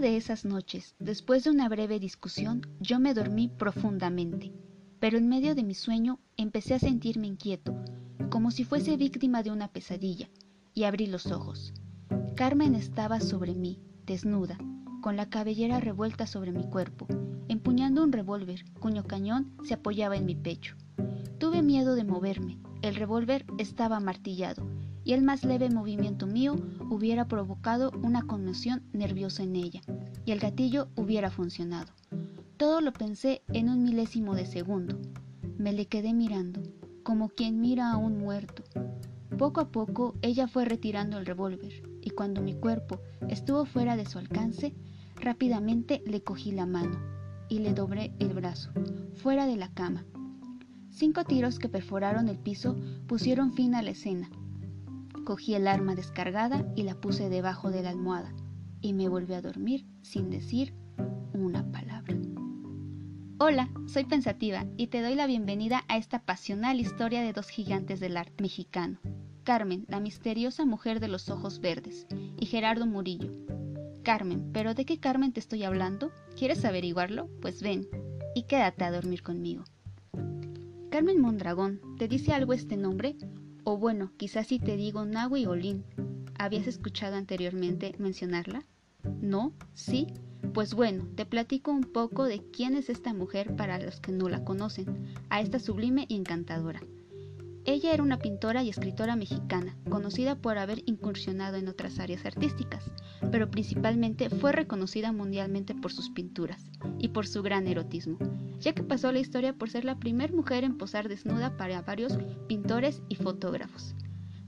de esas noches, después de una breve discusión, yo me dormí profundamente, pero en medio de mi sueño empecé a sentirme inquieto, como si fuese víctima de una pesadilla, y abrí los ojos. Carmen estaba sobre mí, desnuda, con la cabellera revuelta sobre mi cuerpo, empuñando un revólver cuyo cañón se apoyaba en mi pecho. Tuve miedo de moverme, el revólver estaba martillado, y el más leve movimiento mío hubiera provocado una conmoción nerviosa en ella, y el gatillo hubiera funcionado. Todo lo pensé en un milésimo de segundo. Me le quedé mirando, como quien mira a un muerto. Poco a poco ella fue retirando el revólver, y cuando mi cuerpo estuvo fuera de su alcance, rápidamente le cogí la mano y le doblé el brazo, fuera de la cama. Cinco tiros que perforaron el piso pusieron fin a la escena, Cogí el arma descargada y la puse debajo de la almohada y me volví a dormir sin decir una palabra. Hola, soy Pensativa y te doy la bienvenida a esta pasional historia de dos gigantes del arte mexicano, Carmen, la misteriosa mujer de los ojos verdes, y Gerardo Murillo. Carmen, ¿pero de qué Carmen te estoy hablando? ¿Quieres averiguarlo? Pues ven y quédate a dormir conmigo. Carmen Mondragón, ¿te dice algo este nombre? O bueno, quizás si te digo Nahui Olin. ¿Habías escuchado anteriormente mencionarla? ¿No? ¿Sí? Pues bueno, te platico un poco de quién es esta mujer para los que no la conocen, a esta sublime y encantadora. Ella era una pintora y escritora mexicana, conocida por haber incursionado en otras áreas artísticas, pero principalmente fue reconocida mundialmente por sus pinturas y por su gran erotismo, ya que pasó la historia por ser la primera mujer en posar desnuda para varios pintores y fotógrafos.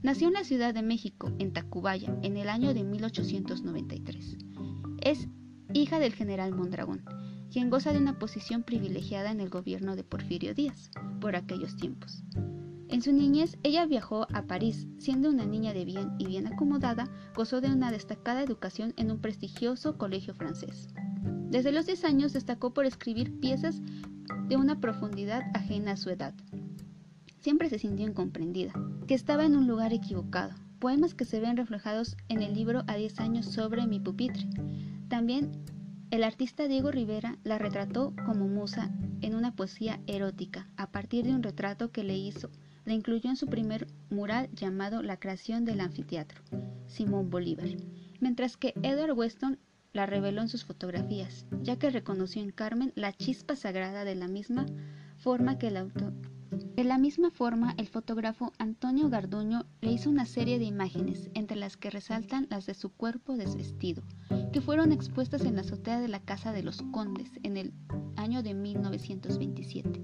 Nació en la Ciudad de México, en Tacubaya, en el año de 1893. Es hija del general Mondragón, quien goza de una posición privilegiada en el gobierno de Porfirio Díaz por aquellos tiempos. En su niñez, ella viajó a París, siendo una niña de bien y bien acomodada, gozó de una destacada educación en un prestigioso colegio francés. Desde los 10 años destacó por escribir piezas de una profundidad ajena a su edad. Siempre se sintió incomprendida, que estaba en un lugar equivocado, poemas que se ven reflejados en el libro A 10 años sobre mi pupitre. También el artista Diego Rivera la retrató como musa en una poesía erótica, a partir de un retrato que le hizo la incluyó en su primer mural llamado La creación del anfiteatro, Simón Bolívar, mientras que Edward Weston la reveló en sus fotografías, ya que reconoció en Carmen la chispa sagrada de la misma forma que el autor. De la misma forma, el fotógrafo Antonio Garduño le hizo una serie de imágenes, entre las que resaltan las de su cuerpo desvestido, que fueron expuestas en la azotea de la Casa de los Condes en el año de 1927.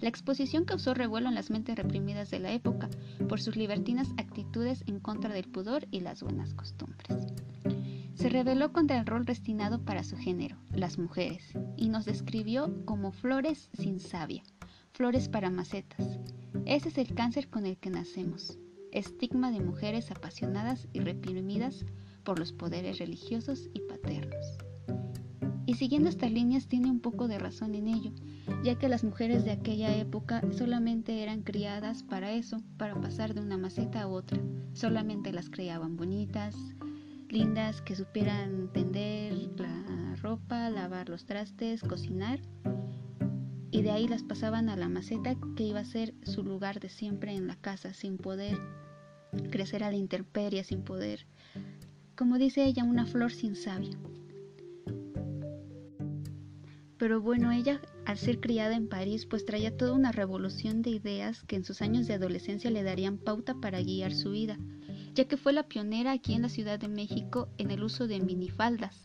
La exposición causó revuelo en las mentes reprimidas de la época por sus libertinas actitudes en contra del pudor y las buenas costumbres. Se rebeló contra el rol destinado para su género, las mujeres, y nos describió como flores sin savia, flores para macetas. Ese es el cáncer con el que nacemos, estigma de mujeres apasionadas y reprimidas por los poderes religiosos y paternos. Y siguiendo estas líneas tiene un poco de razón en ello, ya que las mujeres de aquella época solamente eran criadas para eso, para pasar de una maceta a otra. Solamente las criaban bonitas, lindas, que supieran tender la ropa, lavar los trastes, cocinar. Y de ahí las pasaban a la maceta que iba a ser su lugar de siempre en la casa, sin poder crecer a la intemperie, sin poder, como dice ella, una flor sin savia. Pero bueno, ella al ser criada en París, pues traía toda una revolución de ideas que en sus años de adolescencia le darían pauta para guiar su vida, ya que fue la pionera aquí en la Ciudad de México en el uso de minifaldas,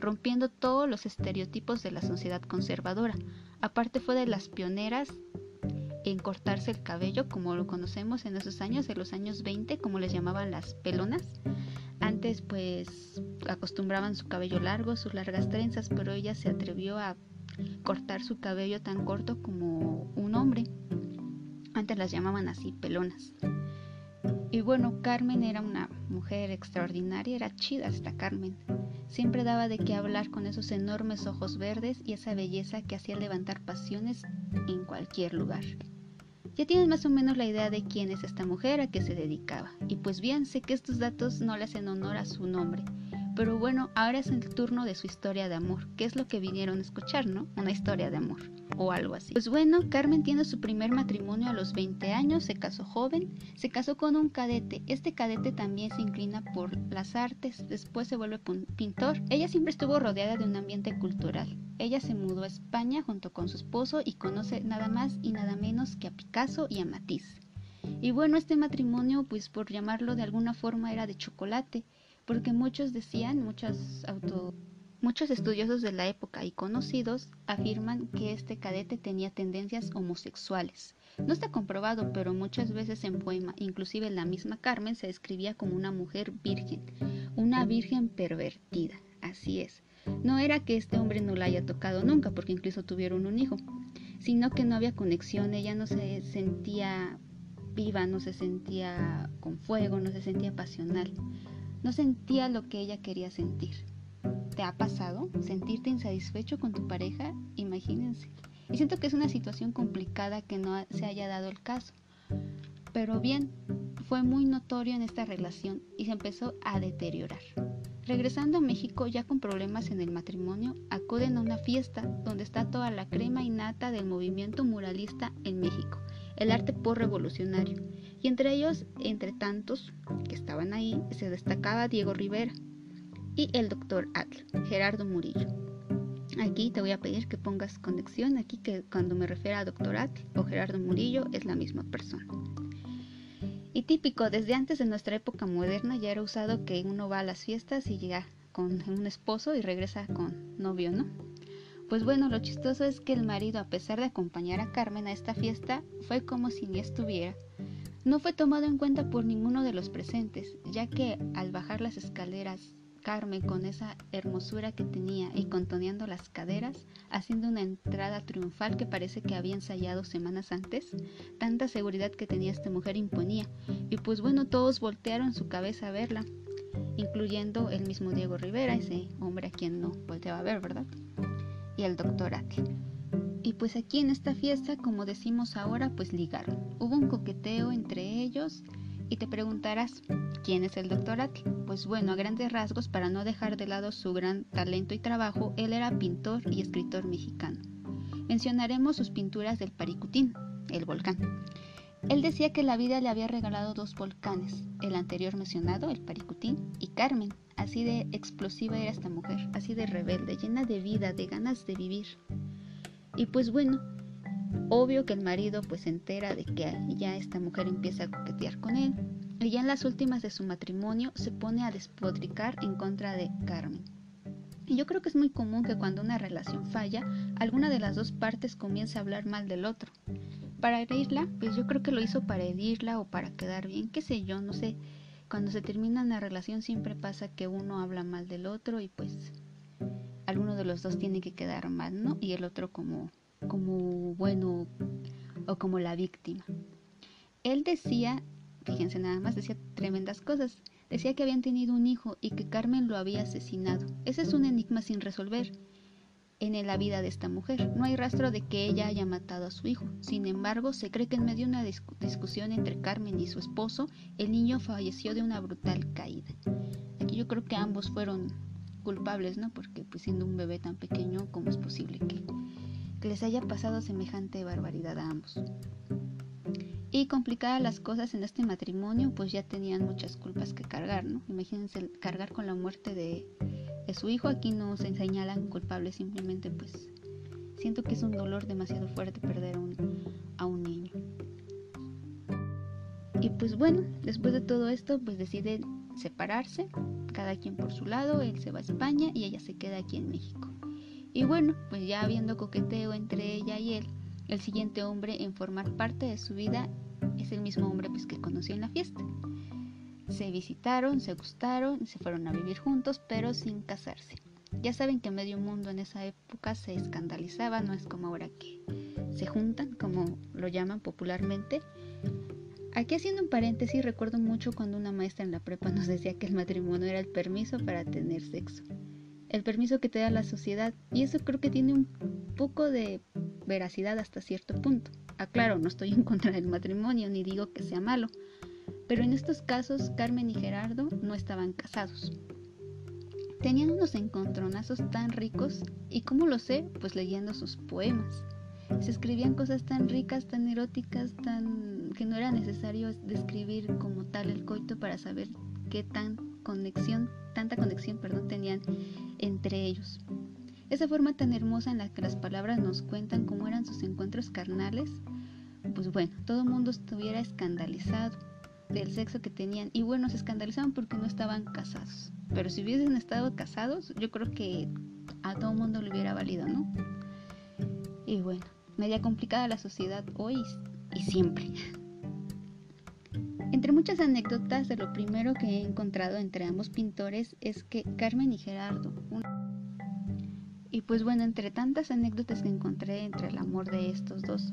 rompiendo todos los estereotipos de la sociedad conservadora. Aparte fue de las pioneras en cortarse el cabello, como lo conocemos en esos años, en los años 20, como les llamaban las pelonas. Antes pues acostumbraban su cabello largo, sus largas trenzas, pero ella se atrevió a cortar su cabello tan corto como un hombre. Antes las llamaban así, pelonas. Y bueno, Carmen era una mujer extraordinaria, era chida hasta Carmen. Siempre daba de qué hablar con esos enormes ojos verdes y esa belleza que hacía levantar pasiones en cualquier lugar. Ya tienes más o menos la idea de quién es esta mujer, a qué se dedicaba. Y pues bien, sé que estos datos no le hacen honor a su nombre, Pero bueno, ahora es el turno de su historia de amor, que es lo que vinieron a escuchar, ¿no? Una historia de amor o algo así. Pues bueno, Carmen tiene su primer matrimonio a los 20 años, se casó joven, se casó con un cadete. Este cadete también se inclina por las artes, después se vuelve pintor. Ella siempre estuvo rodeada de un ambiente cultural. Ella se mudó a España junto con su esposo y conoce nada más y nada menos que a Picasso y a Matisse. Y bueno, este matrimonio, pues por llamarlo de alguna forma, era de chocolate, porque muchos decían, muchos auto Muchos estudiosos de la época y conocidos afirman que este cadete tenía tendencias homosexuales. No está comprobado, pero muchas veces en poema, inclusive la misma Carmen, se describía como una mujer virgen, una virgen pervertida. Así es. No era que este hombre no la haya tocado nunca, porque incluso tuvieron un hijo, sino que no había conexión, ella no se sentía viva, no se sentía con fuego, no se sentía pasional, no sentía lo que ella quería sentir. ¿Te ha pasado sentirte insatisfecho con tu pareja? Imagínense. Y siento que es una situación complicada que no se haya dado el caso. Pero bien, fue muy notorio en esta relación y se empezó a deteriorar. Regresando a México ya con problemas en el matrimonio, acuden a una fiesta donde está toda la crema y nata del movimiento muralista en México, el arte por-revolucionario. Y entre ellos, entre tantos que estaban ahí, se destacaba Diego Rivera, y el doctor Atl, Gerardo Murillo. Aquí te voy a pedir que pongas conexión, aquí que cuando me refiero a doctor Atl o Gerardo Murillo es la misma persona. Y típico, desde antes de nuestra época moderna ya era usado que uno va a las fiestas y llega con un esposo y regresa con novio, ¿no? Pues bueno, lo chistoso es que el marido, a pesar de acompañar a Carmen a esta fiesta, fue como si ni estuviera. No fue tomado en cuenta por ninguno de los presentes, ya que al bajar las escaleras Carmen con esa hermosura que tenía y contoneando las caderas, haciendo una entrada triunfal que parece que había ensayado semanas antes. Tanta seguridad que tenía esta mujer imponía, y pues bueno, todos voltearon su cabeza a verla, incluyendo el mismo Diego Rivera, ese hombre a quien no volteaba a ver, ¿verdad? Y el doctor. Y pues aquí en esta fiesta, como decimos ahora, pues ligaron. Hubo un coqueteo entre ellos y te preguntarás, ¿quién es el doctor Atl? Pues bueno, a grandes rasgos, para no dejar de lado su gran talento y trabajo, él era pintor y escritor mexicano. Mencionaremos sus pinturas del Paricutín, el volcán. Él decía que la vida le había regalado dos volcanes, el anterior mencionado, el Paricutín, y Carmen. Así de explosiva era esta mujer, así de rebelde, llena de vida, de ganas de vivir. Y pues bueno, Obvio que el marido pues se entera de que ya esta mujer empieza a coquetear con él y ya en las últimas de su matrimonio se pone a despodricar en contra de Carmen. Y yo creo que es muy común que cuando una relación falla, alguna de las dos partes comience a hablar mal del otro. Para herirla, pues yo creo que lo hizo para herirla o para quedar bien, qué sé yo, no sé. Cuando se termina una relación siempre pasa que uno habla mal del otro y pues alguno de los dos tiene que quedar mal, ¿no? Y el otro como como bueno o como la víctima. Él decía, fíjense nada más, decía tremendas cosas. Decía que habían tenido un hijo y que Carmen lo había asesinado. Ese es un enigma sin resolver en la vida de esta mujer. No hay rastro de que ella haya matado a su hijo. Sin embargo, se cree que en medio de una discusión entre Carmen y su esposo, el niño falleció de una brutal caída. Aquí yo creo que ambos fueron culpables, ¿no? Porque pues siendo un bebé tan pequeño, ¿cómo es posible que que les haya pasado semejante barbaridad a ambos. Y complicadas las cosas en este matrimonio, pues ya tenían muchas culpas que cargar, ¿no? Imagínense cargar con la muerte de, su hijo, aquí no se señalan culpables, simplemente pues siento que es un dolor demasiado fuerte perder a un niño. Y pues bueno, después de todo esto, pues deciden separarse, cada quien por su lado, él se va a España y ella se queda aquí en México. Y bueno, pues ya habiendo coqueteo entre ella y él, el siguiente hombre en formar parte de su vida es el mismo hombre pues, que conoció en la fiesta. Se visitaron, se gustaron, se fueron a vivir juntos, pero sin casarse. Ya saben que medio mundo en esa época se escandalizaba, no es como ahora que se juntan, como lo llaman popularmente. Aquí haciendo un paréntesis, recuerdo mucho cuando una maestra en la prepa nos decía que el matrimonio era el permiso para tener sexo el permiso que te da la sociedad y eso creo que tiene un poco de veracidad hasta cierto punto. Aclaro, no estoy en contra del matrimonio ni digo que sea malo, pero en estos casos Carmen y Gerardo no estaban casados. Tenían unos encontronazos tan ricos y cómo lo sé, pues leyendo sus poemas. Se escribían cosas tan ricas, tan eróticas, tan que no era necesario describir como tal el coito para saber qué tan conexión, tanta conexión, perdón, tenían entre ellos. Esa forma tan hermosa en la que las palabras nos cuentan cómo eran sus encuentros carnales, pues bueno, todo el mundo estuviera escandalizado del sexo que tenían. Y bueno, se escandalizaban porque no estaban casados. Pero si hubiesen estado casados, yo creo que a todo mundo le hubiera valido, ¿no? Y bueno, media complicada la sociedad hoy y siempre. Entre muchas anécdotas, de lo primero que he encontrado entre ambos pintores es que Carmen y Gerardo. Y pues bueno, entre tantas anécdotas que encontré entre el amor de estos dos,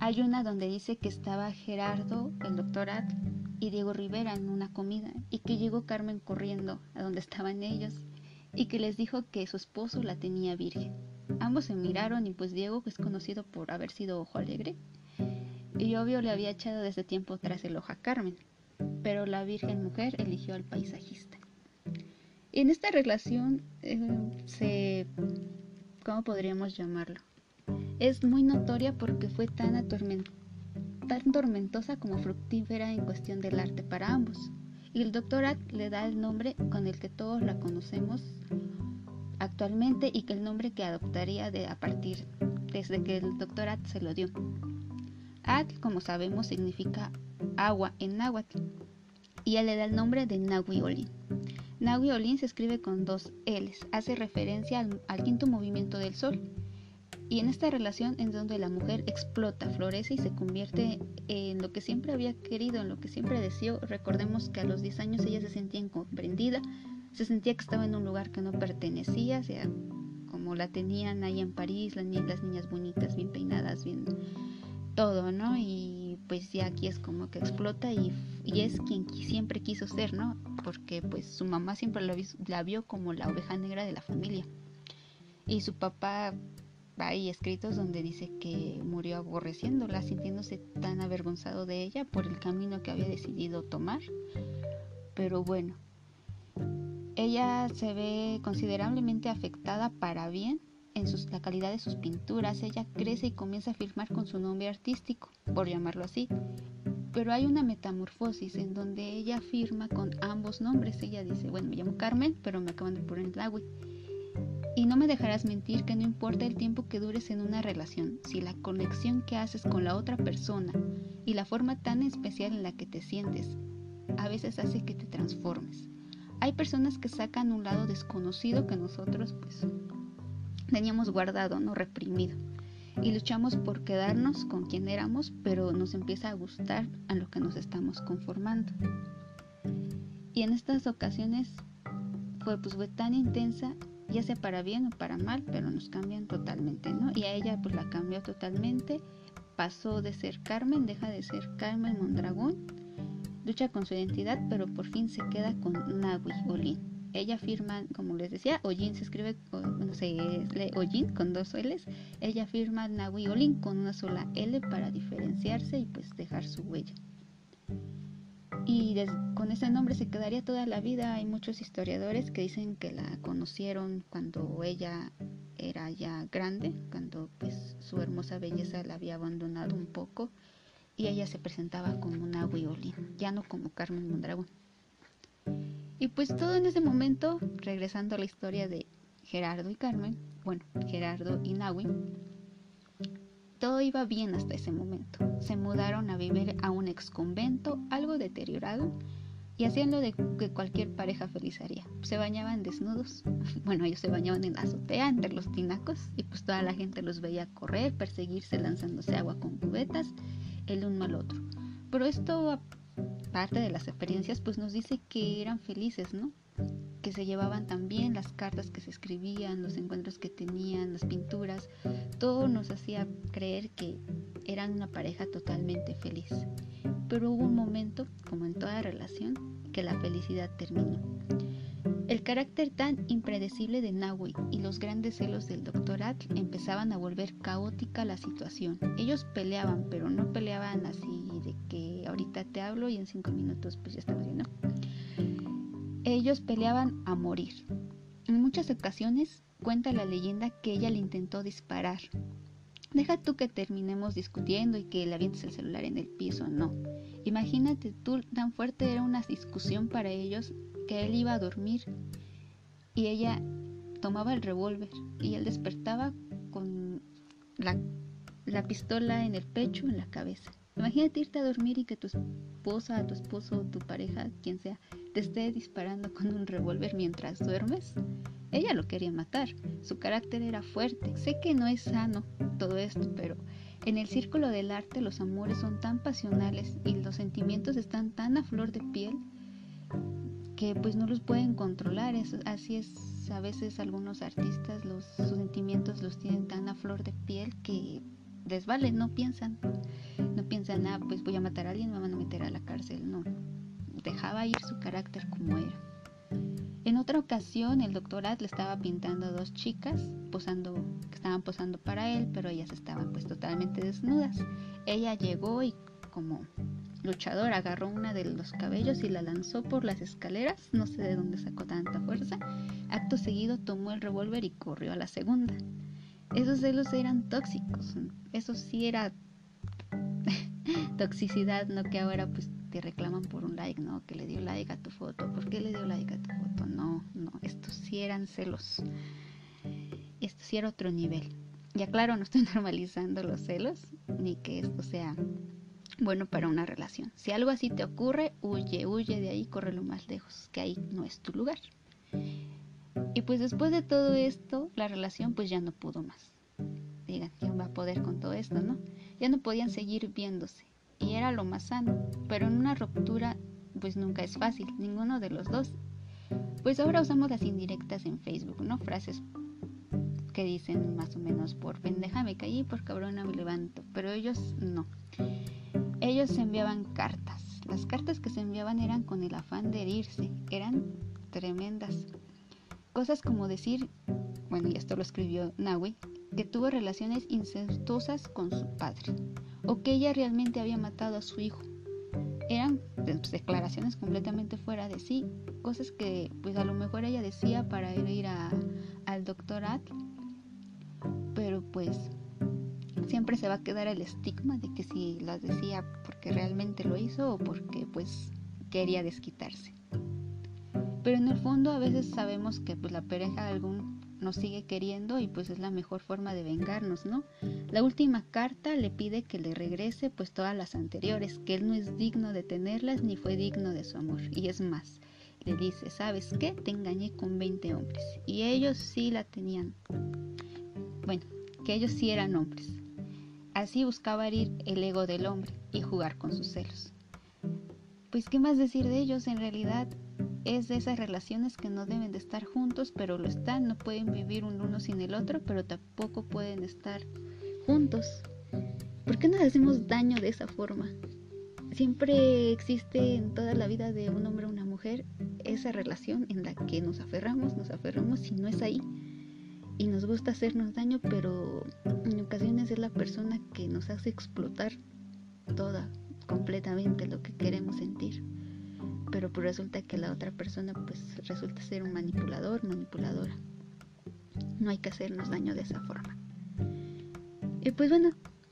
hay una donde dice que estaba Gerardo, el doctor At y Diego Rivera en una comida y que llegó Carmen corriendo a donde estaban ellos y que les dijo que su esposo la tenía virgen. Ambos se miraron y pues Diego es conocido por haber sido ojo alegre y obvio le había echado desde tiempo tras el ojo a Carmen, pero la virgen mujer eligió al paisajista. En esta relación eh, se... ¿cómo podríamos llamarlo? Es muy notoria porque fue tan, tormentosa como fructífera en cuestión del arte para ambos. Y el doctorat le da el nombre con el que todos la conocemos actualmente y que el nombre que adoptaría de, a partir desde que el doctorat se lo dio. At, como sabemos, significa agua en náhuatl y él le da el nombre de Nahui Olin. Nahui Olin se escribe con dos L's, hace referencia al quinto movimiento del sol y en esta relación en donde la mujer explota, florece y se convierte en lo que siempre había querido, en lo que siempre deseó. Recordemos que a los 10 años ella se sentía incomprendida, se sentía que estaba en un lugar que no pertenecía, o sea, como la tenían ahí en París, las, las niñas bonitas, bien peinadas, bien todo, ¿no? Y pues ya aquí es como que explota y, es quien siempre quiso ser, ¿no? Porque pues su mamá siempre la vio como la oveja negra de la familia. Y su papá hay escritos donde dice que murió aborreciéndola, sintiéndose tan avergonzado de ella por el camino que había decidido tomar. Pero bueno, ella se ve considerablemente afectada para bien en la calidad de sus pinturas. Ella crece y comienza a firmar con su nombre artístico, por llamarlo así. Pero hay una metamorfosis en donde ella firma con ambos nombres. Ella dice, bueno, me llamo Carmen, pero me acaban de poner Lawi y no me dejarás mentir que no importa el tiempo que dures en una relación, si la conexión que haces con la otra persona y la forma tan especial en la que te sientes a veces hace que te transformes. Hay personas que sacan un lado desconocido que nosotros pues teníamos guardado, no reprimido. Y luchamos por quedarnos con quien éramos, pero nos empieza a gustar a lo que nos estamos conformando. Y en estas ocasiones fue pues fue tan intensa ya sea para bien o para mal, pero nos cambian totalmente, ¿no? Y a ella pues la cambió totalmente, pasó de ser Carmen, deja de ser Carmen Mondragón, lucha con su identidad, pero por fin se queda con Nahui Olin. Ella firma, como les decía, Olin se escribe, no sé, Olin con dos L's. Ella firma Nahui Olin con una sola L para diferenciarse y pues dejar su huella y con ese nombre se quedaría toda la vida. Hay muchos historiadores que dicen que la conocieron cuando ella era ya grande, cuando pues su hermosa belleza la había abandonado un poco y ella se presentaba como una Olin, ya no como Carmen Mondragón. Y pues todo en ese momento, regresando a la historia de Gerardo y Carmen, bueno, Gerardo y Nahui, todo iba bien hasta ese momento. Se mudaron a vivir a un ex convento, algo deteriorado, y hacían lo de que cualquier pareja feliz haría. Se bañaban desnudos. Bueno, ellos se bañaban en la azotea entre los tinacos y pues toda la gente los veía correr, perseguirse, lanzándose agua con cubetas, el uno al otro. Pero esto, aparte de las experiencias, pues nos dice que eran felices, ¿no? Que se llevaban también, las cartas que se escribían, los encuentros que tenían, las pinturas, todo nos hacía creer que eran una pareja totalmente feliz. Pero hubo un momento, como en toda relación, que la felicidad terminó. El carácter tan impredecible de Nahui y los grandes celos del Dr. Atl empezaban a volver caótica la situación. Ellos peleaban, pero no peleaban así de que ahorita te hablo y en cinco minutos pues ya estamos bien, ¿no? Ellos peleaban a morir. En muchas ocasiones cuenta la leyenda que ella le intentó disparar. Deja tú que terminemos discutiendo y que le avientes el celular en el piso, no. Imagínate tú, tan fuerte era una discusión para ellos que él iba a dormir y ella tomaba el revólver y él despertaba con la, la pistola en el pecho, en la cabeza. Imagínate irte a dormir y que tu esposa, tu esposo, tu pareja, quien sea, te esté disparando con un revólver mientras duermes. Ella lo quería matar, su carácter era fuerte. Sé que no es sano todo esto, pero en el círculo del arte los amores son tan pasionales y los sentimientos están tan a flor de piel que pues no los pueden controlar. así es, a veces algunos artistas los, sus sentimientos los tienen tan a flor de piel que desvalen, no piensan, no piensan, ah, pues voy a matar a alguien, me van a meter a la cárcel, no. Dejaba ir su carácter como era. En otra ocasión, el doctorat le estaba pintando a dos chicas posando, que estaban posando para él, pero ellas estaban pues totalmente desnudas. Ella llegó y como luchador agarró una de los cabellos y la lanzó por las escaleras, no sé de dónde sacó tanta fuerza. Acto seguido tomó el revólver y corrió a la segunda. Esos celos eran tóxicos, eso sí era toxicidad, no que ahora pues te reclaman por un like, ¿no? Que le dio like a tu foto, ¿por qué le dio like a tu foto? No, no, estos sí eran celos. Esto sí era otro nivel. Ya claro, no estoy normalizando los celos, ni que esto sea bueno para una relación. Si algo así te ocurre, huye, huye de ahí, corre lo más lejos, que ahí no es tu lugar. Y pues después de todo esto, la relación pues ya no pudo más. Digan, ¿quién va a poder con todo esto, no? Ya no podían seguir viéndose y era lo más sano, pero en una ruptura pues nunca es fácil, ninguno de los dos. Pues ahora usamos las indirectas en Facebook, ¿no? Frases que dicen más o menos por pendeja me caí, por cabrona me levanto, pero ellos no. Ellos se enviaban cartas. Las cartas que se enviaban eran con el afán de herirse, eran tremendas. Cosas como decir, bueno, y esto lo escribió Nahui, que tuvo relaciones incestuosas con su padre o que ella realmente había matado a su hijo. Eran pues, declaraciones completamente fuera de sí, cosas que pues a lo mejor ella decía para ir a, al doctorat, pero pues siempre se va a quedar el estigma de que si las decía porque realmente lo hizo o porque pues quería desquitarse. Pero en el fondo a veces sabemos que pues la pareja algún nos sigue queriendo y pues es la mejor forma de vengarnos, ¿no? La última carta le pide que le regrese pues todas las anteriores, que él no es digno de tenerlas ni fue digno de su amor. Y es más, le dice, ¿sabes qué? Te engañé con 20 hombres. Y ellos sí la tenían. Bueno, que ellos sí eran hombres. Así buscaba herir el ego del hombre y jugar con sus celos. Pues, ¿qué más decir de ellos? En realidad, es de esas relaciones que no deben de estar juntos, pero lo están, no pueden vivir un uno sin el otro, pero tampoco pueden estar juntos. ¿Por qué nos hacemos daño de esa forma? Siempre existe en toda la vida de un hombre o una mujer esa relación en la que nos aferramos, nos aferramos y no es ahí. Y nos gusta hacernos daño, pero en ocasiones es la persona que nos hace explotar toda, completamente lo que queremos sentir pero pues resulta que la otra persona pues resulta ser un manipulador, manipuladora. No hay que hacernos daño de esa forma. Y pues bueno,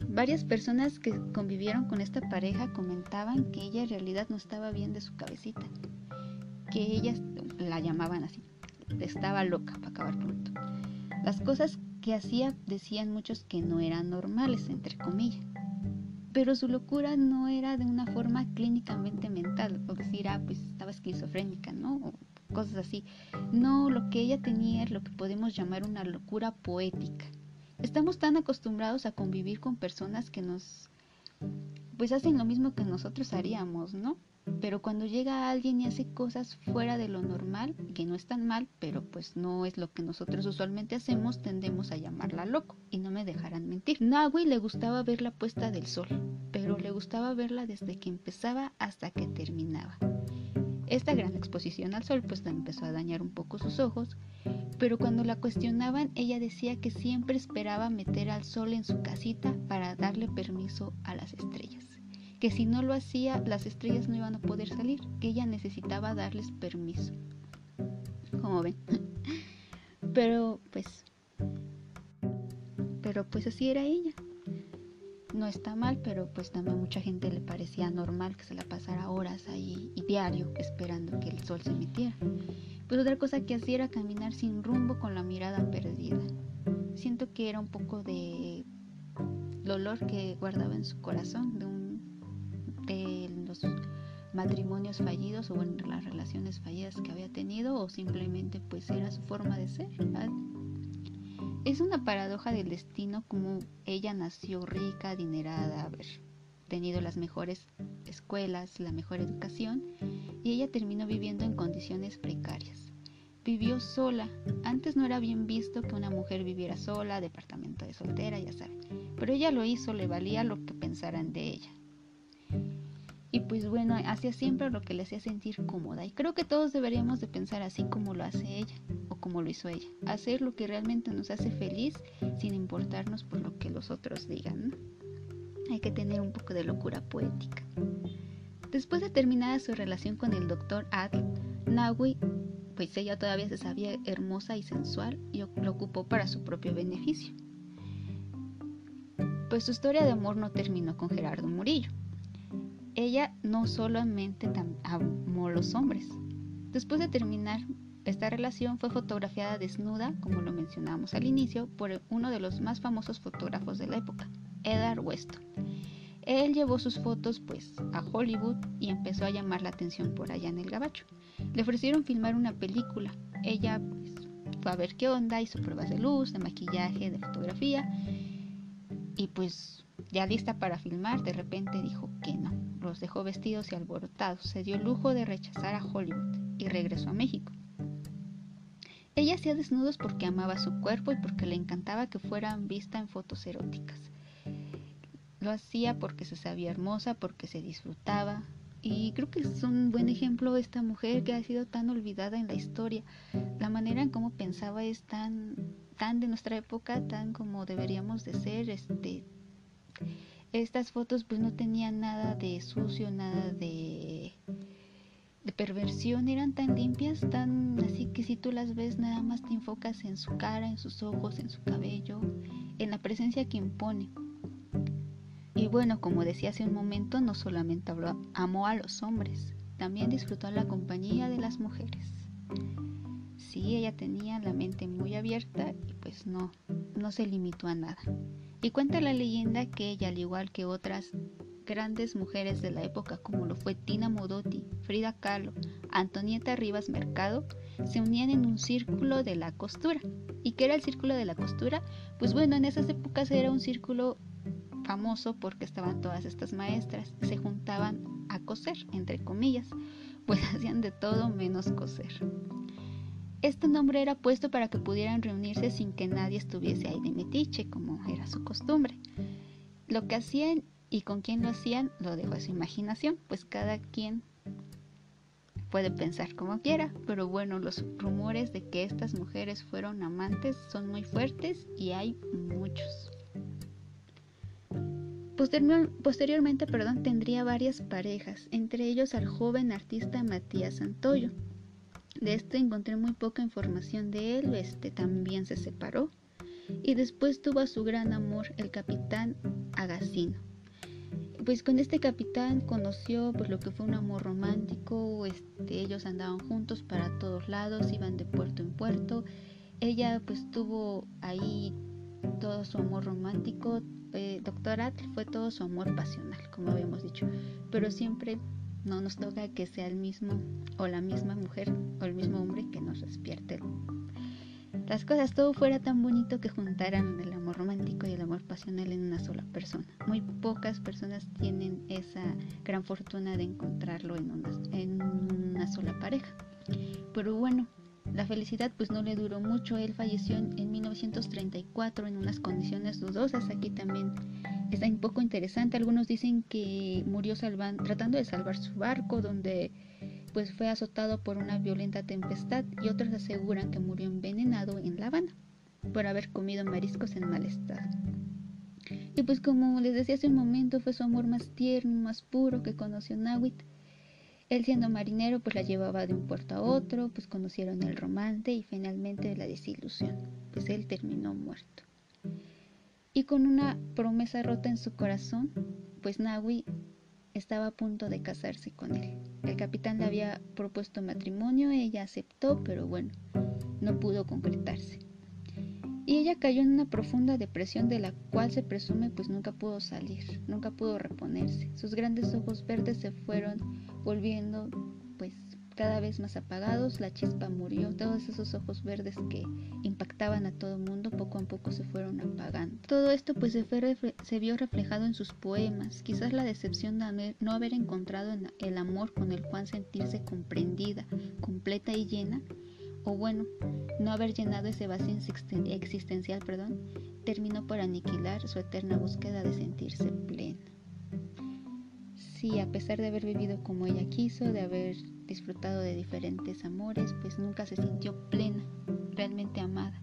varias personas que convivieron con esta pareja comentaban que ella en realidad no estaba bien de su cabecita, que ella la llamaban así, estaba loca para acabar pronto. Las cosas que hacía decían muchos que no eran normales, entre comillas pero su locura no era de una forma clínicamente mental, o decir, ah, pues estaba esquizofrénica, ¿no? O cosas así. No, lo que ella tenía es lo que podemos llamar una locura poética. Estamos tan acostumbrados a convivir con personas que nos, pues hacen lo mismo que nosotros haríamos, ¿no? Pero cuando llega alguien y hace cosas fuera de lo normal, que no es tan mal, pero pues no es lo que nosotros usualmente hacemos, tendemos a llamarla loco y no me dejarán mentir. Nahui le gustaba ver la puesta del sol, pero le gustaba verla desde que empezaba hasta que terminaba. Esta gran exposición al sol pues la empezó a dañar un poco sus ojos, pero cuando la cuestionaban ella decía que siempre esperaba meter al sol en su casita para darle permiso a las estrellas que si no lo hacía las estrellas no iban a poder salir, que ella necesitaba darles permiso. como ven. Pero pues pero pues así era ella. No está mal, pero pues también mucha gente le parecía normal que se la pasara horas ahí y diario esperando que el sol se metiera. Pues otra cosa que hacía era caminar sin rumbo con la mirada perdida. Siento que era un poco de dolor que guardaba en su corazón de, un, matrimonios fallidos o bueno, las relaciones fallidas que había tenido o simplemente pues era su forma de ser. Es una paradoja del destino como ella nació rica, adinerada, haber tenido las mejores escuelas, la mejor educación y ella terminó viviendo en condiciones precarias. Vivió sola. Antes no era bien visto que una mujer viviera sola, departamento de soltera, ya saben. Pero ella lo hizo, le valía lo que pensaran de ella. Y pues bueno, hacía siempre lo que le hacía sentir cómoda. Y creo que todos deberíamos de pensar así como lo hace ella como lo hizo ella, hacer lo que realmente nos hace feliz sin importarnos por lo que los otros digan. Hay que tener un poco de locura poética. Después de terminada su relación con el doctor Adl, Nawi, pues ella todavía se sabía hermosa y sensual y lo ocupó para su propio beneficio. Pues su historia de amor no terminó con Gerardo Murillo. Ella no solamente amó a los hombres. Después de terminar esta relación fue fotografiada desnuda, como lo mencionamos al inicio, por uno de los más famosos fotógrafos de la época, Edward Weston. Él llevó sus fotos pues a Hollywood y empezó a llamar la atención por allá en el gabacho. Le ofrecieron filmar una película. Ella pues, fue a ver qué onda, hizo pruebas de luz, de maquillaje, de fotografía y pues ya lista para filmar, de repente dijo que no. Los dejó vestidos y alborotados. Se dio el lujo de rechazar a Hollywood y regresó a México. Ella hacía desnudos porque amaba su cuerpo y porque le encantaba que fueran vistas en fotos eróticas. Lo hacía porque se sabía hermosa, porque se disfrutaba. Y creo que es un buen ejemplo esta mujer que ha sido tan olvidada en la historia. La manera en cómo pensaba es tan, tan de nuestra época, tan como deberíamos de ser. Este, estas fotos pues no tenían nada de sucio, nada de perversión eran tan limpias, tan así que si tú las ves nada más te enfocas en su cara, en sus ojos, en su cabello, en la presencia que impone. Y bueno, como decía hace un momento, no solamente habló, amó a los hombres, también disfrutó la compañía de las mujeres. Sí, ella tenía la mente muy abierta y pues no, no se limitó a nada. Y cuenta la leyenda que ella, al igual que otras grandes mujeres de la época como lo fue Tina Modotti, Frida Kahlo, Antonieta Rivas Mercado, se unían en un círculo de la costura. ¿Y qué era el círculo de la costura? Pues bueno, en esas épocas era un círculo famoso porque estaban todas estas maestras, se juntaban a coser, entre comillas, pues hacían de todo menos coser. Este nombre era puesto para que pudieran reunirse sin que nadie estuviese ahí de metiche, como era su costumbre. Lo que hacían y con quién lo hacían lo dejo a su imaginación, pues cada quien puede pensar como quiera, pero bueno, los rumores de que estas mujeres fueron amantes son muy fuertes y hay muchos. posteriormente, perdón, tendría varias parejas, entre ellos al joven artista Matías Santoyo. De este encontré muy poca información de él, este también se separó. Y después tuvo a su gran amor, el capitán Agacino. Pues con este capitán conoció pues lo que fue un amor romántico, este, ellos andaban juntos para todos lados, iban de puerto en puerto. Ella pues tuvo ahí todo su amor romántico, eh, fue todo su amor pasional, como habíamos dicho, pero siempre no nos toca que sea el mismo o la misma mujer o el mismo hombre que nos despierte las cosas, todo fuera tan bonito que juntaran el amor romántico y el amor pasional en una sola persona. Muy pocas personas tienen esa gran fortuna de encontrarlo en una, en una sola pareja. Pero bueno, la felicidad pues no le duró mucho. Él falleció en, en 1934 en unas condiciones dudosas. Aquí también está un poco interesante. Algunos dicen que murió tratando de salvar su barco, donde pues fue azotado por una violenta tempestad y otros aseguran que murió envenenado en La Habana por haber comido mariscos en mal estado. Y pues como les decía hace un momento, fue su amor más tierno, más puro que conoció Nawit. Él siendo marinero pues la llevaba de un puerto a otro, pues conocieron el romance y finalmente la desilusión, pues él terminó muerto. Y con una promesa rota en su corazón, pues Nawi estaba a punto de casarse con él. El capitán le había propuesto matrimonio, ella aceptó, pero bueno, no pudo concretarse. Y ella cayó en una profunda depresión de la cual se presume pues nunca pudo salir, nunca pudo reponerse. Sus grandes ojos verdes se fueron volviendo pues cada vez más apagados, la chispa murió, todos esos ojos verdes que impactaban a todo el mundo poco a poco se fueron apagando. Todo esto pues se, se vio reflejado en sus poemas, quizás la decepción de no haber encontrado el amor con el cual sentirse comprendida, completa y llena, o bueno, no haber llenado ese vacío existencial, perdón, terminó por aniquilar su eterna búsqueda de sentirse plena. Sí, a pesar de haber vivido como ella quiso, de haber disfrutado de diferentes amores, pues nunca se sintió plena, realmente amada.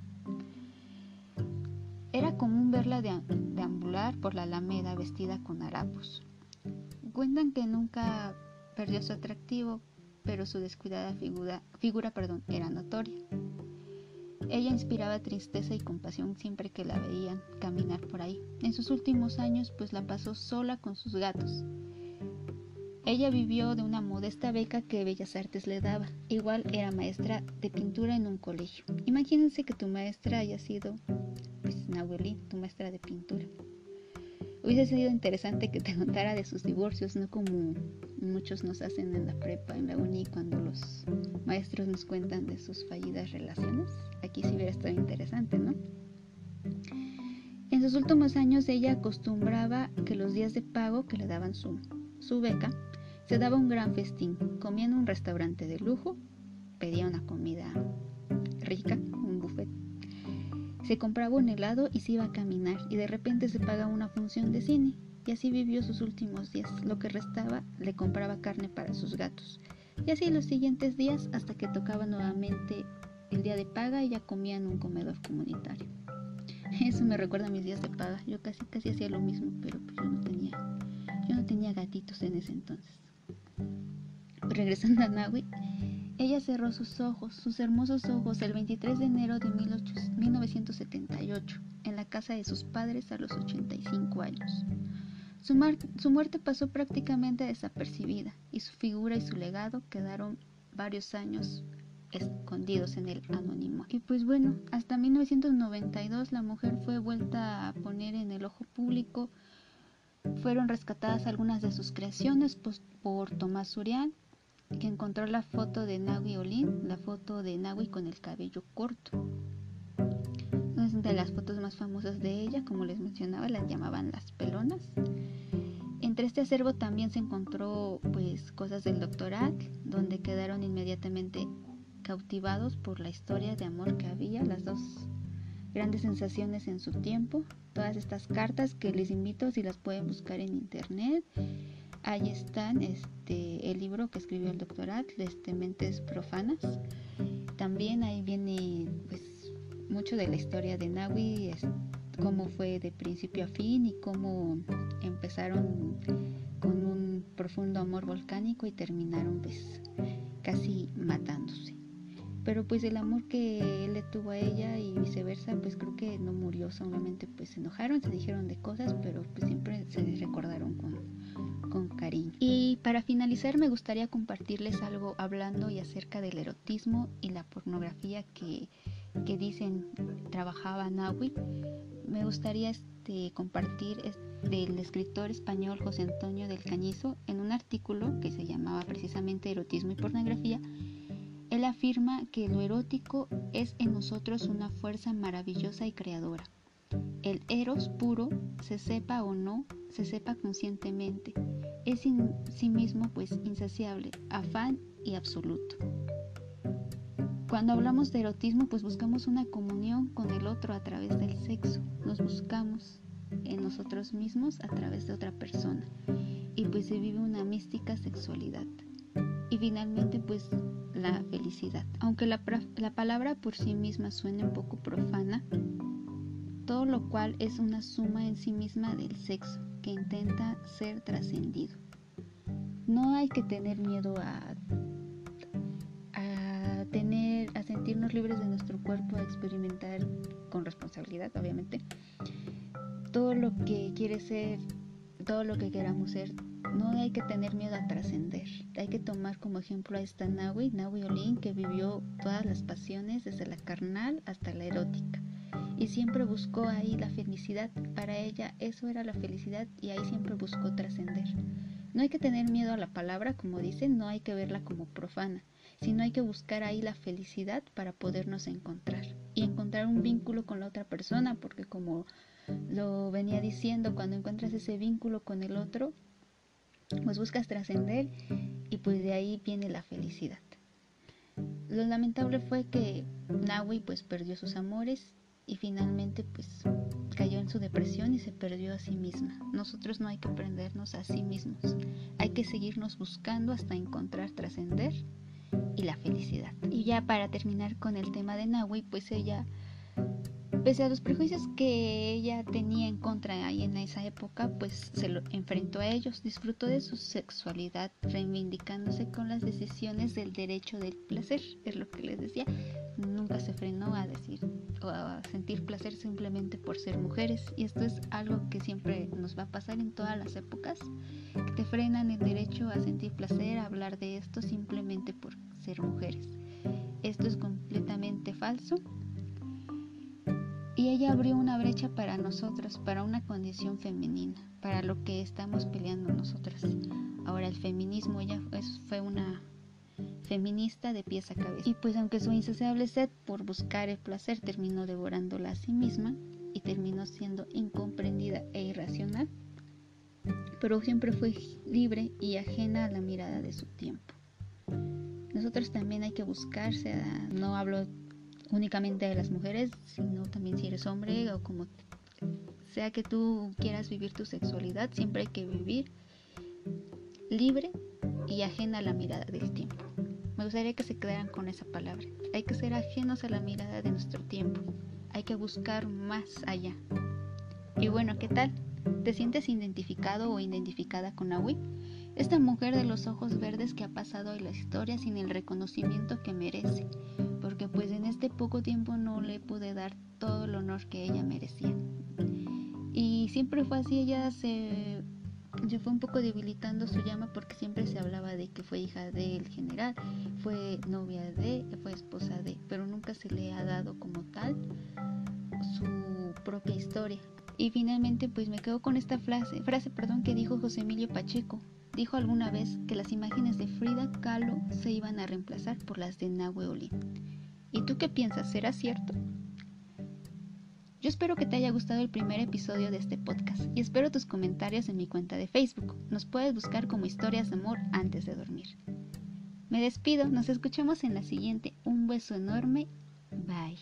Era común verla deambular por la alameda vestida con harapos. Cuentan que nunca perdió su atractivo, pero su descuidada figura, figura era notoria. Ella inspiraba tristeza y compasión siempre que la veían caminar por ahí. En sus últimos años, pues la pasó sola con sus gatos. Ella vivió de una modesta beca que Bellas Artes le daba. Igual era maestra de pintura en un colegio. Imagínense que tu maestra haya sido, pues, Nahuelí, tu maestra de pintura. Hubiese sido interesante que te contara de sus divorcios, no como muchos nos hacen en la prepa, en la uni, cuando los maestros nos cuentan de sus fallidas relaciones. Aquí sí hubiera estado interesante, ¿no? En sus últimos años ella acostumbraba que los días de pago que le daban su, su beca, se daba un gran festín, comía en un restaurante de lujo, pedía una comida rica, un buffet se compraba un helado y se iba a caminar y de repente se pagaba una función de cine. Y así vivió sus últimos días. Lo que restaba le compraba carne para sus gatos. Y así los siguientes días hasta que tocaba nuevamente el día de paga y ya comía en un comedor comunitario. Eso me recuerda a mis días de paga. Yo casi casi hacía lo mismo, pero pues yo no tenía yo no tenía gatitos en ese entonces. Regresando a Nahui, ella cerró sus ojos, sus hermosos ojos, el 23 de enero de 1978, en la casa de sus padres a los 85 años. Su, muerte pasó prácticamente desapercibida y su figura y su legado quedaron varios años escondidos en el anónimo. Y pues bueno, hasta 1992 la mujer fue vuelta a poner en el ojo público. Fueron rescatadas algunas de sus creaciones por Tomás Surian que encontró la foto de Nawi Olin, la foto de Nawi con el cabello corto. De las fotos más famosas de ella, como les mencionaba, las llamaban las pelonas. Entre este acervo también se encontró pues cosas del doctoral, donde quedaron inmediatamente cautivados por la historia de amor que había, las dos grandes sensaciones en su tiempo, todas estas cartas que les invito si las pueden buscar en internet Ahí están este, el libro que escribió el doctor este, Mentes Profanas. También ahí viene pues, mucho de la historia de Nawi, cómo fue de principio a fin y cómo empezaron con un profundo amor volcánico y terminaron pues casi matándose. Pero pues el amor que él le tuvo a ella y viceversa, pues creo que no murió, solamente pues se enojaron, se dijeron de cosas, pero pues siempre se recordaron con, con cariño. Y para finalizar me gustaría compartirles algo hablando y acerca del erotismo y la pornografía que, que dicen trabajaba Nahui. Me gustaría este, compartir del escritor español José Antonio del Cañizo en un artículo que se llamaba precisamente Erotismo y Pornografía. Él afirma que lo erótico es en nosotros una fuerza maravillosa y creadora el eros puro, se sepa o no, se sepa conscientemente, es en sí mismo pues insaciable, afán y absoluto. Cuando hablamos de erotismo pues buscamos una comunión con el otro a través del sexo, nos buscamos en nosotros mismos a través de otra persona y pues se vive una mística sexualidad. Y finalmente pues la felicidad. Aunque la, la palabra por sí misma suene un poco profana, todo lo cual es una suma en sí misma del sexo que intenta ser trascendido. no hay que tener miedo a, a tener, sentirnos libres de nuestro cuerpo, a experimentar con responsabilidad, obviamente, todo lo que quiere ser, todo lo que queramos ser. No hay que tener miedo a trascender. Hay que tomar como ejemplo a esta Nahui, Nahui Olin, que vivió todas las pasiones, desde la carnal hasta la erótica y siempre buscó ahí la felicidad. Para ella eso era la felicidad y ahí siempre buscó trascender. No hay que tener miedo a la palabra, como dicen, no hay que verla como profana, sino hay que buscar ahí la felicidad para podernos encontrar y encontrar un vínculo con la otra persona, porque como lo venía diciendo, cuando encuentras ese vínculo con el otro, pues buscas trascender y pues de ahí viene la felicidad. Lo lamentable fue que Nahui pues perdió sus amores y finalmente pues cayó en su depresión y se perdió a sí misma. Nosotros no hay que prendernos a sí mismos, hay que seguirnos buscando hasta encontrar trascender y la felicidad. Y ya para terminar con el tema de Nahui, pues ella Pese a los prejuicios que ella tenía en contra ahí en esa época, pues se lo enfrentó a ellos, disfrutó de su sexualidad, reivindicándose con las decisiones del derecho del placer, es lo que les decía. Nunca se frenó a decir a sentir placer simplemente por ser mujeres. Y esto es algo que siempre nos va a pasar en todas las épocas, que te frenan el derecho a sentir placer, a hablar de esto simplemente por ser mujeres. Esto es completamente falso y ella abrió una brecha para nosotros, para una condición femenina, para lo que estamos peleando nosotras. Ahora el feminismo, ella fue una feminista de pies a cabeza. Y pues aunque su insaciable sed por buscar el placer terminó devorándola a sí misma y terminó siendo incomprendida e irracional, pero siempre fue libre y ajena a la mirada de su tiempo. Nosotros también hay que buscarse, no hablo únicamente de las mujeres, sino también si eres hombre o como sea que tú quieras vivir tu sexualidad, siempre hay que vivir libre y ajena a la mirada del tiempo. Me gustaría que se quedaran con esa palabra. Hay que ser ajenos a la mirada de nuestro tiempo. Hay que buscar más allá. Y bueno, ¿qué tal? ¿Te sientes identificado o identificada con Awi? Esta mujer de los ojos verdes que ha pasado en la historia sin el reconocimiento que merece, porque pues en este poco tiempo no le pude dar todo el honor que ella merecía. Y siempre fue así, ella se, se fue un poco debilitando su llama porque siempre se hablaba de que fue hija del general, fue novia de, fue esposa de, pero nunca se le ha dado como tal su propia historia. Y finalmente pues me quedo con esta frase, frase perdón, que dijo José Emilio Pacheco, dijo alguna vez que las imágenes de Frida Kahlo se iban a reemplazar por las de Nahue Olin. ¿Y tú qué piensas? ¿Será cierto? Yo espero que te haya gustado el primer episodio de este podcast y espero tus comentarios en mi cuenta de Facebook. Nos puedes buscar como historias de amor antes de dormir. Me despido, nos escuchamos en la siguiente. Un beso enorme. Bye.